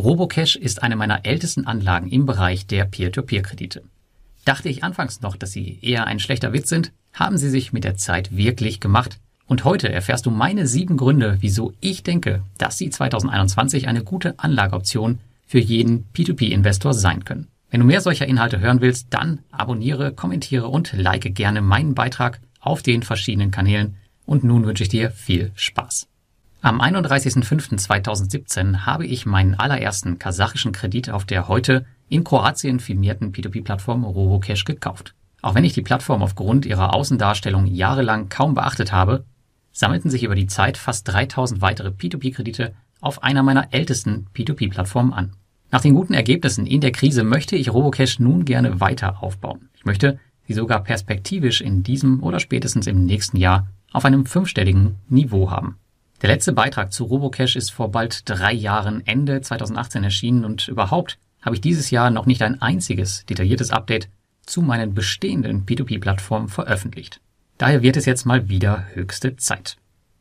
Robocash ist eine meiner ältesten Anlagen im Bereich der Peer-to-Peer-Kredite. Dachte ich anfangs noch, dass sie eher ein schlechter Witz sind, haben sie sich mit der Zeit wirklich gemacht. Und heute erfährst du meine sieben Gründe, wieso ich denke, dass sie 2021 eine gute Anlageoption für jeden P2P-Investor sein können. Wenn du mehr solcher Inhalte hören willst, dann abonniere, kommentiere und like gerne meinen Beitrag auf den verschiedenen Kanälen. Und nun wünsche ich dir viel Spaß. Am 31.05.2017 habe ich meinen allerersten kasachischen Kredit auf der heute in Kroatien firmierten P2P-Plattform Robocash gekauft. Auch wenn ich die Plattform aufgrund ihrer Außendarstellung jahrelang kaum beachtet habe, sammelten sich über die Zeit fast 3000 weitere P2P-Kredite auf einer meiner ältesten P2P-Plattformen an. Nach den guten Ergebnissen in der Krise möchte ich Robocash nun gerne weiter aufbauen. Ich möchte sie sogar perspektivisch in diesem oder spätestens im nächsten Jahr auf einem fünfstelligen Niveau haben. Der letzte Beitrag zu Robocash ist vor bald drei Jahren Ende 2018 erschienen und überhaupt habe ich dieses Jahr noch nicht ein einziges detailliertes Update zu meinen bestehenden P2P-Plattformen veröffentlicht. Daher wird es jetzt mal wieder höchste Zeit.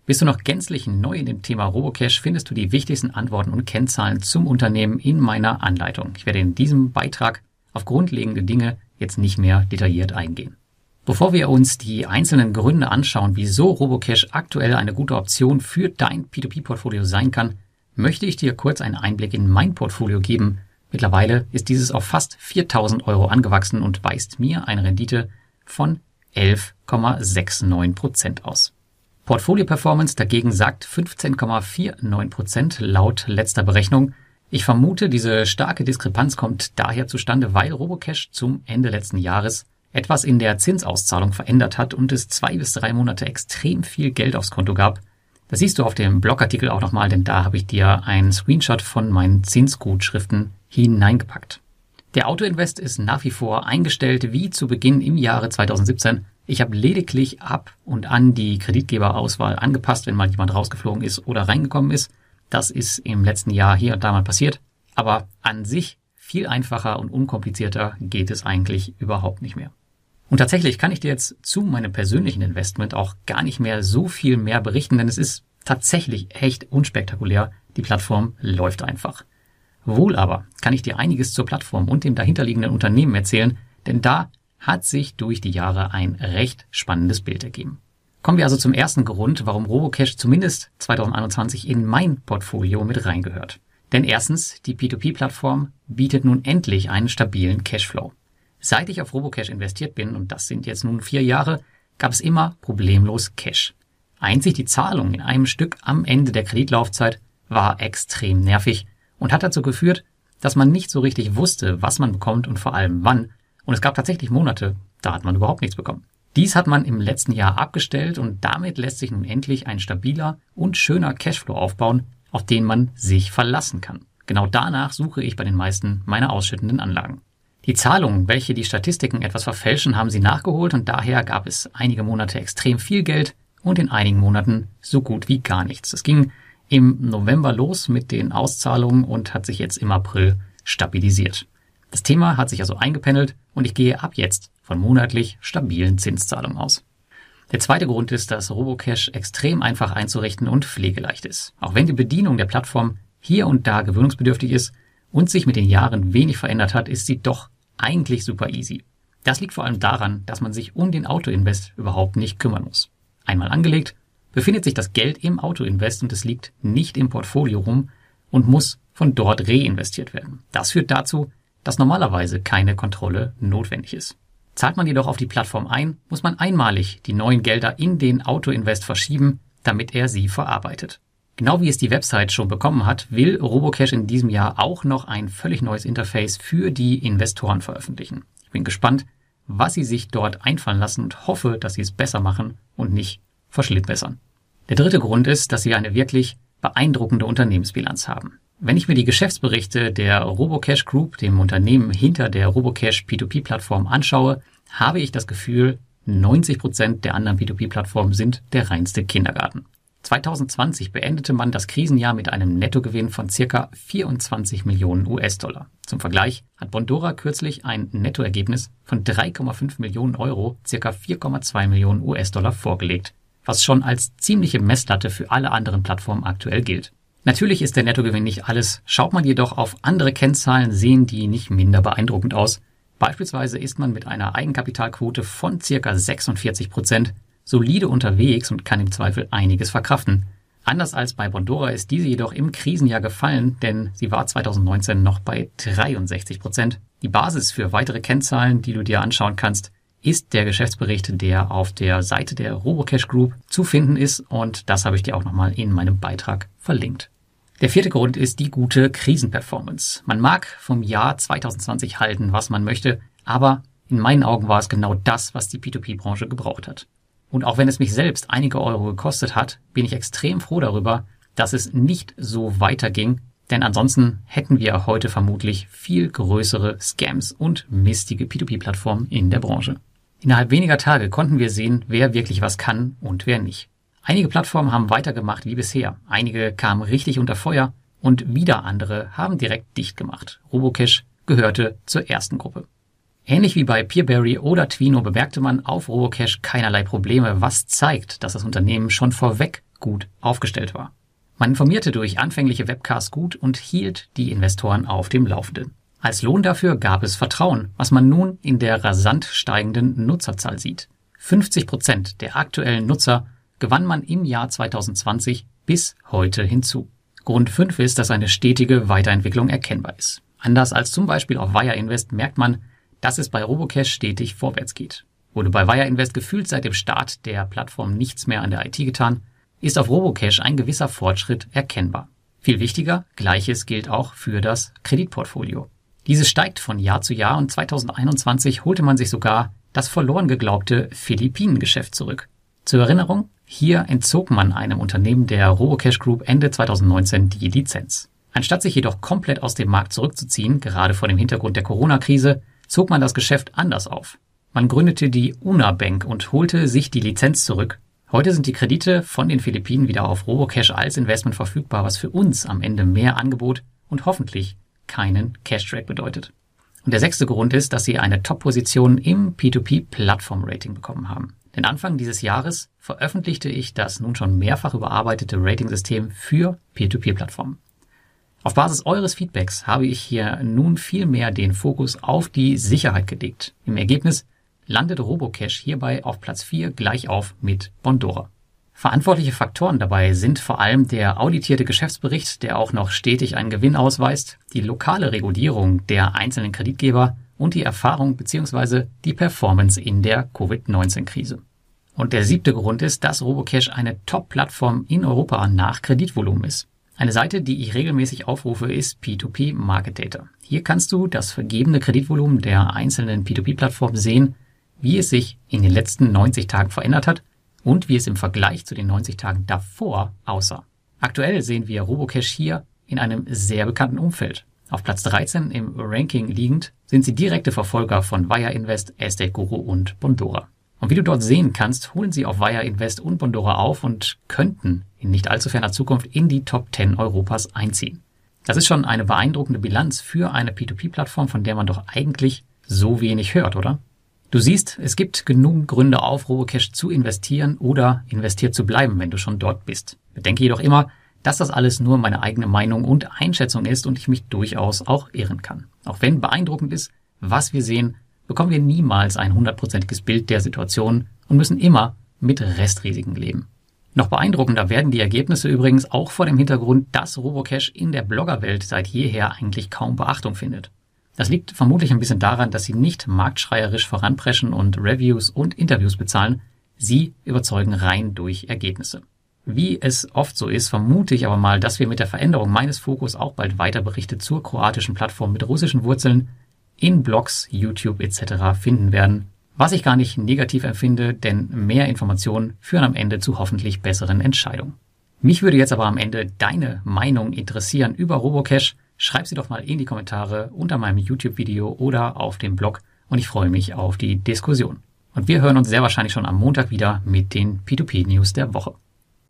Bist du noch gänzlich neu in dem Thema Robocash, findest du die wichtigsten Antworten und Kennzahlen zum Unternehmen in meiner Anleitung. Ich werde in diesem Beitrag auf grundlegende Dinge jetzt nicht mehr detailliert eingehen. Bevor wir uns die einzelnen Gründe anschauen, wieso Robocash aktuell eine gute Option für dein P2P-Portfolio sein kann, möchte ich dir kurz einen Einblick in mein Portfolio geben. Mittlerweile ist dieses auf fast 4000 Euro angewachsen und weist mir eine Rendite von 11,69 Prozent aus. Portfolio Performance dagegen sagt 15,49 Prozent laut letzter Berechnung. Ich vermute, diese starke Diskrepanz kommt daher zustande, weil Robocash zum Ende letzten Jahres etwas in der Zinsauszahlung verändert hat und es zwei bis drei Monate extrem viel Geld aufs Konto gab. Das siehst du auf dem Blogartikel auch nochmal, denn da habe ich dir einen Screenshot von meinen Zinsgutschriften hineingepackt. Der Autoinvest ist nach wie vor eingestellt wie zu Beginn im Jahre 2017. Ich habe lediglich ab und an die Kreditgeberauswahl angepasst, wenn mal jemand rausgeflogen ist oder reingekommen ist. Das ist im letzten Jahr hier und da mal passiert. Aber an sich viel einfacher und unkomplizierter geht es eigentlich überhaupt nicht mehr. Und tatsächlich kann ich dir jetzt zu meinem persönlichen Investment auch gar nicht mehr so viel mehr berichten, denn es ist tatsächlich echt unspektakulär. Die Plattform läuft einfach. Wohl aber kann ich dir einiges zur Plattform und dem dahinterliegenden Unternehmen erzählen, denn da hat sich durch die Jahre ein recht spannendes Bild ergeben. Kommen wir also zum ersten Grund, warum Robocash zumindest 2021 in mein Portfolio mit reingehört. Denn erstens, die P2P-Plattform bietet nun endlich einen stabilen Cashflow. Seit ich auf Robocash investiert bin, und das sind jetzt nun vier Jahre, gab es immer problemlos Cash. Einzig die Zahlung in einem Stück am Ende der Kreditlaufzeit war extrem nervig und hat dazu geführt, dass man nicht so richtig wusste, was man bekommt und vor allem wann. Und es gab tatsächlich Monate, da hat man überhaupt nichts bekommen. Dies hat man im letzten Jahr abgestellt und damit lässt sich nun endlich ein stabiler und schöner Cashflow aufbauen, auf den man sich verlassen kann. Genau danach suche ich bei den meisten meiner ausschüttenden Anlagen. Die Zahlungen, welche die Statistiken etwas verfälschen, haben sie nachgeholt und daher gab es einige Monate extrem viel Geld und in einigen Monaten so gut wie gar nichts. Es ging im November los mit den Auszahlungen und hat sich jetzt im April stabilisiert. Das Thema hat sich also eingependelt und ich gehe ab jetzt von monatlich stabilen Zinszahlungen aus. Der zweite Grund ist, dass Robocash extrem einfach einzurichten und pflegeleicht ist. Auch wenn die Bedienung der Plattform hier und da gewöhnungsbedürftig ist und sich mit den Jahren wenig verändert hat, ist sie doch eigentlich super easy. Das liegt vor allem daran, dass man sich um den Autoinvest überhaupt nicht kümmern muss. Einmal angelegt, befindet sich das Geld im Autoinvest und es liegt nicht im Portfolio rum und muss von dort reinvestiert werden. Das führt dazu, dass normalerweise keine Kontrolle notwendig ist. Zahlt man jedoch auf die Plattform ein, muss man einmalig die neuen Gelder in den Autoinvest verschieben, damit er sie verarbeitet. Genau wie es die Website schon bekommen hat, will Robocash in diesem Jahr auch noch ein völlig neues Interface für die Investoren veröffentlichen. Ich bin gespannt, was sie sich dort einfallen lassen und hoffe, dass sie es besser machen und nicht verschlittbessern. Der dritte Grund ist, dass sie eine wirklich beeindruckende Unternehmensbilanz haben. Wenn ich mir die Geschäftsberichte der Robocash Group, dem Unternehmen hinter der Robocash P2P-Plattform anschaue, habe ich das Gefühl, 90 Prozent der anderen P2P-Plattformen sind der reinste Kindergarten. 2020 beendete man das Krisenjahr mit einem Nettogewinn von circa 24 Millionen US-Dollar. Zum Vergleich hat Bondora kürzlich ein Nettoergebnis von 3,5 Millionen Euro, circa 4,2 Millionen US-Dollar vorgelegt, was schon als ziemliche Messlatte für alle anderen Plattformen aktuell gilt. Natürlich ist der Nettogewinn nicht alles. Schaut man jedoch auf andere Kennzahlen, sehen die nicht minder beeindruckend aus. Beispielsweise ist man mit einer Eigenkapitalquote von circa 46 Prozent solide unterwegs und kann im Zweifel einiges verkraften. Anders als bei Bondora ist diese jedoch im Krisenjahr gefallen, denn sie war 2019 noch bei 63 Prozent. Die Basis für weitere Kennzahlen, die du dir anschauen kannst, ist der Geschäftsbericht, der auf der Seite der Robocash Group zu finden ist und das habe ich dir auch nochmal in meinem Beitrag verlinkt. Der vierte Grund ist die gute Krisenperformance. Man mag vom Jahr 2020 halten, was man möchte, aber in meinen Augen war es genau das, was die P2P-Branche gebraucht hat. Und auch wenn es mich selbst einige Euro gekostet hat, bin ich extrem froh darüber, dass es nicht so weiterging, denn ansonsten hätten wir heute vermutlich viel größere Scams und mistige P2P-Plattformen in der Branche. Innerhalb weniger Tage konnten wir sehen, wer wirklich was kann und wer nicht. Einige Plattformen haben weitergemacht wie bisher, einige kamen richtig unter Feuer und wieder andere haben direkt dicht gemacht. Robocash gehörte zur ersten Gruppe. Ähnlich wie bei Peerberry oder Twino bemerkte man auf Robocash keinerlei Probleme, was zeigt, dass das Unternehmen schon vorweg gut aufgestellt war. Man informierte durch anfängliche Webcasts gut und hielt die Investoren auf dem Laufenden. Als Lohn dafür gab es Vertrauen, was man nun in der rasant steigenden Nutzerzahl sieht. 50 Prozent der aktuellen Nutzer gewann man im Jahr 2020 bis heute hinzu. Grund 5 ist, dass eine stetige Weiterentwicklung erkennbar ist. Anders als zum Beispiel auf Wire Invest merkt man, dass es bei Robocash stetig vorwärts geht. Wurde bei Wire Invest gefühlt seit dem Start der Plattform nichts mehr an der IT getan, ist auf Robocash ein gewisser Fortschritt erkennbar. Viel wichtiger, gleiches gilt auch für das Kreditportfolio. Dieses steigt von Jahr zu Jahr und 2021 holte man sich sogar das verloren geglaubte Philippinen-Geschäft zurück. Zur Erinnerung, hier entzog man einem Unternehmen der Robocash Group Ende 2019 die Lizenz. Anstatt sich jedoch komplett aus dem Markt zurückzuziehen, gerade vor dem Hintergrund der Corona-Krise, zog man das Geschäft anders auf. Man gründete die Una Bank und holte sich die Lizenz zurück. Heute sind die Kredite von den Philippinen wieder auf Robocash als Investment verfügbar, was für uns am Ende mehr Angebot und hoffentlich keinen Cash-Track bedeutet. Und der sechste Grund ist, dass sie eine Top-Position im P2P-Plattform-Rating bekommen haben. Denn Anfang dieses Jahres veröffentlichte ich das nun schon mehrfach überarbeitete Rating-System für Peer-to-Peer-Plattformen. Auf Basis eures Feedbacks habe ich hier nun viel mehr den Fokus auf die Sicherheit gelegt. Im Ergebnis landet Robocash hierbei auf Platz 4 gleich auf mit Bondora. Verantwortliche Faktoren dabei sind vor allem der auditierte Geschäftsbericht, der auch noch stetig einen Gewinn ausweist, die lokale Regulierung der einzelnen Kreditgeber und die Erfahrung bzw. die Performance in der Covid-19-Krise. Und der siebte Grund ist, dass Robocash eine Top-Plattform in Europa nach Kreditvolumen ist. Eine Seite, die ich regelmäßig aufrufe, ist P2P Market Data. Hier kannst du das vergebene Kreditvolumen der einzelnen P2P-Plattformen sehen, wie es sich in den letzten 90 Tagen verändert hat und wie es im Vergleich zu den 90 Tagen davor aussah. Aktuell sehen wir Robocash hier in einem sehr bekannten Umfeld. Auf Platz 13 im Ranking liegend sind sie direkte Verfolger von Wire Invest, Estate Guru und Bondora. Und wie du dort sehen kannst, holen sie auf Wire Invest und Bondora auf und könnten in nicht allzu ferner Zukunft in die Top 10 Europas einziehen. Das ist schon eine beeindruckende Bilanz für eine P2P-Plattform, von der man doch eigentlich so wenig hört, oder? Du siehst, es gibt genug Gründe auf Robocash zu investieren oder investiert zu bleiben, wenn du schon dort bist. Bedenke jedoch immer, dass das alles nur meine eigene Meinung und Einschätzung ist und ich mich durchaus auch irren kann. Auch wenn beeindruckend ist, was wir sehen, bekommen wir niemals ein hundertprozentiges Bild der Situation und müssen immer mit Restrisiken leben. Noch beeindruckender werden die Ergebnisse übrigens auch vor dem Hintergrund, dass Robocash in der Bloggerwelt seit jeher eigentlich kaum Beachtung findet. Das liegt vermutlich ein bisschen daran, dass sie nicht marktschreierisch voranpreschen und Reviews und Interviews bezahlen, sie überzeugen rein durch Ergebnisse. Wie es oft so ist, vermute ich aber mal, dass wir mit der Veränderung meines Fokus auch bald weiter Berichte zur kroatischen Plattform mit russischen Wurzeln in Blogs, YouTube etc. finden werden, was ich gar nicht negativ empfinde, denn mehr Informationen führen am Ende zu hoffentlich besseren Entscheidungen. Mich würde jetzt aber am Ende deine Meinung interessieren über Robocash. Schreib sie doch mal in die Kommentare unter meinem YouTube-Video oder auf dem Blog und ich freue mich auf die Diskussion. Und wir hören uns sehr wahrscheinlich schon am Montag wieder mit den P2P-News der Woche.